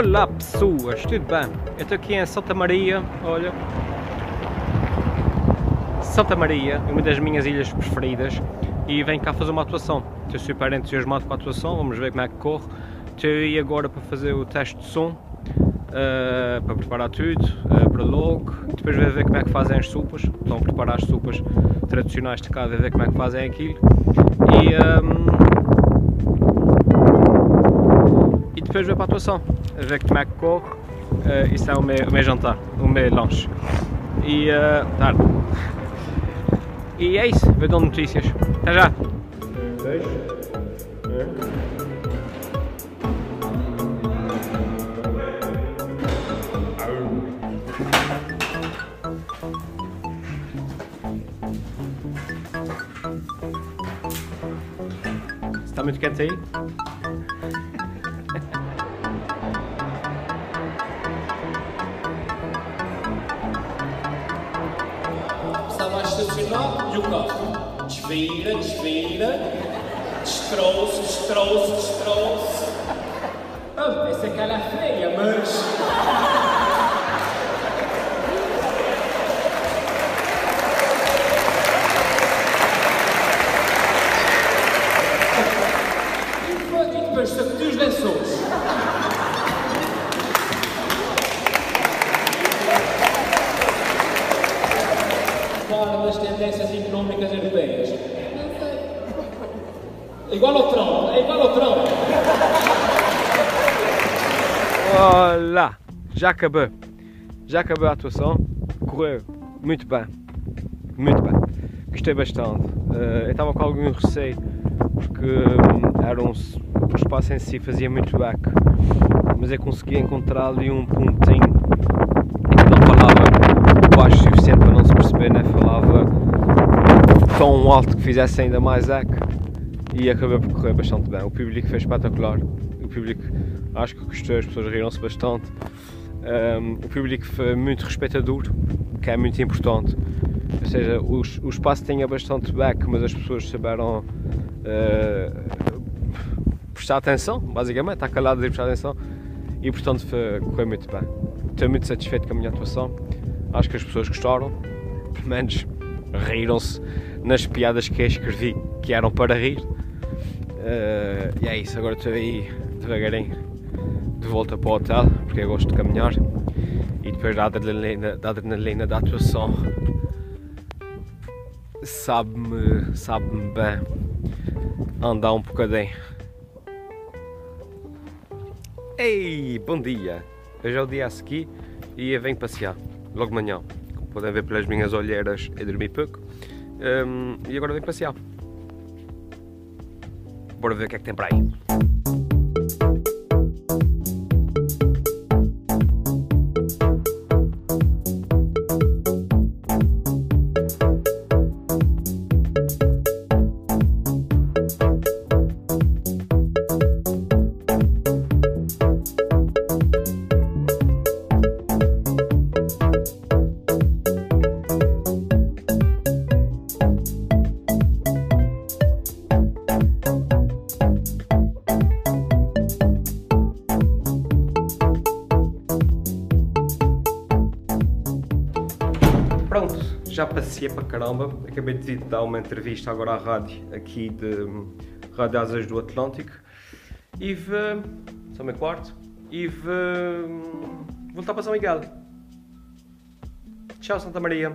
pessoas, tudo bem? Eu estou aqui em Santa Maria, olha. Santa Maria, uma das minhas ilhas preferidas, e venho cá fazer uma atuação. Estou super entusiasmado com a atuação, vamos ver como é que corre. Estou aí agora para fazer o teste de som, uh, para preparar tudo, uh, para logo. Depois vou ver como é que fazem as sopas, estão a preparar as sopas tradicionais de cá, ver como é que fazem aquilo. E, um, e depois ver para a atuação, a ver como é que corre. Uh, isso é o meu, o meu jantar, o meu lanche. E uh, tarde. E é isso, ver dando notícias. Até já! Está muito quente aí? Estacionar e o carro desvira, desvira, destrou-se, destrou-se. Ah, pensei que era feia, mas. É igual ao Trump, é igual ao Trump. Olá! Já acabou. Já acabou a atuação. Correu muito bem. Muito bem. Gostei bastante. Eh, eu estava com algum receio porque hum, era um, espaço em si fazia muito back. Mas eu consegui encontrar ali um pontinho que não falava baixo o suficiente para não se perceber, né? falava tão alto que fizesse ainda mais eco e acabei por correr bastante bem. O público foi espetacular. O público acho que gostou, as pessoas riram-se bastante. Um, o público foi muito respeitador, que é muito importante. Ou seja, o, o espaço tinha bastante back, mas as pessoas souberam uh, prestar atenção, basicamente, estar caladas e prestar atenção. E portanto foi, correu muito bem. Estou muito satisfeito com a minha atuação. Acho que as pessoas gostaram, pelo menos riram-se nas piadas que eu escrevi, que eram para rir. Uh, e é isso, agora estou aí devagarinho de volta para o hotel, porque eu gosto de caminhar. E depois da adrenalina da, adrenalina da atuação, sabe-me sabe bem andar um bocadinho. Ei, bom dia! Hoje é o dia a seguir e eu venho passear, logo de manhã. Como podem ver pelas minhas olheiras, eu dormi pouco. Um, e agora venho passear. Bora ver o que é que tem para aí. Já passei para caramba. Acabei de dar uma entrevista agora à rádio, aqui de Rádio Asas do Atlântico. E vou. São meu quarto. E vou. voltar para São Miguel. Tchau, Santa Maria.